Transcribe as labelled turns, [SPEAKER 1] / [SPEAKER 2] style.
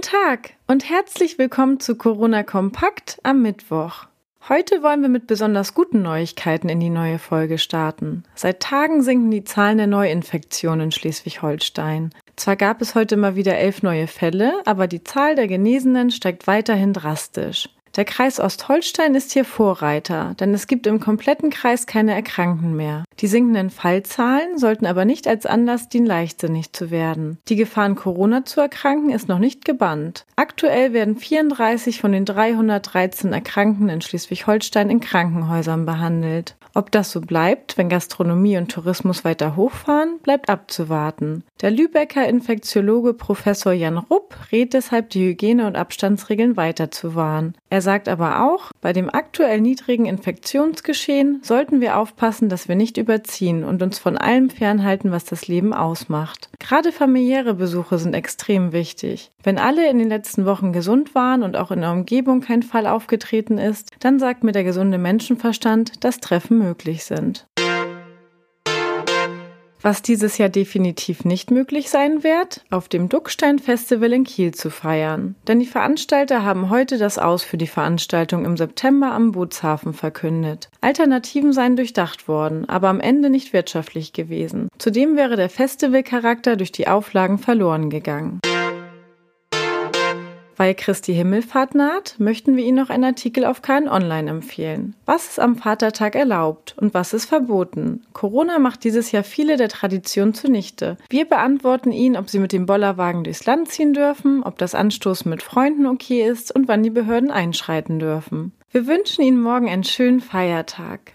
[SPEAKER 1] Guten Tag und herzlich willkommen zu Corona Kompakt am Mittwoch. Heute wollen wir mit besonders guten Neuigkeiten in die neue Folge starten. Seit Tagen sinken die Zahlen der Neuinfektionen in Schleswig-Holstein. Zwar gab es heute mal wieder elf neue Fälle, aber die Zahl der Genesenen steigt weiterhin drastisch. Der Kreis Ostholstein ist hier Vorreiter, denn es gibt im kompletten Kreis keine Erkrankten mehr. Die sinkenden Fallzahlen sollten aber nicht als Anlass dienen, leichtsinnig zu werden. Die Gefahr, an Corona zu erkranken, ist noch nicht gebannt. Aktuell werden 34 von den 313 Erkrankten in Schleswig-Holstein in Krankenhäusern behandelt. Ob das so bleibt, wenn Gastronomie und Tourismus weiter hochfahren, bleibt abzuwarten. Der Lübecker Infektiologe Professor Jan Rupp rät deshalb, die Hygiene- und Abstandsregeln weiter zu wahren. Er sagt aber auch, bei dem aktuell niedrigen Infektionsgeschehen sollten wir aufpassen, dass wir nicht überziehen und uns von allem fernhalten, was das Leben ausmacht. Gerade familiäre Besuche sind extrem wichtig. Wenn alle in den letzten Wochen gesund waren und auch in der Umgebung kein Fall aufgetreten ist, dann sagt mir der gesunde Menschenverstand, dass Treffen möglich sind. Was dieses Jahr definitiv nicht möglich sein wird, auf dem Duckstein Festival in Kiel zu feiern. Denn die Veranstalter haben heute das Aus für die Veranstaltung im September am Bootshafen verkündet. Alternativen seien durchdacht worden, aber am Ende nicht wirtschaftlich gewesen. Zudem wäre der Festivalcharakter durch die Auflagen verloren gegangen. Weil Christi Himmelfahrt naht, möchten wir Ihnen noch einen Artikel auf KN Online empfehlen. Was ist am Vatertag erlaubt und was ist verboten? Corona macht dieses Jahr viele der Traditionen zunichte. Wir beantworten Ihnen, ob Sie mit dem Bollerwagen durchs Land ziehen dürfen, ob das Anstoßen mit Freunden okay ist und wann die Behörden einschreiten dürfen. Wir wünschen Ihnen morgen einen schönen Feiertag.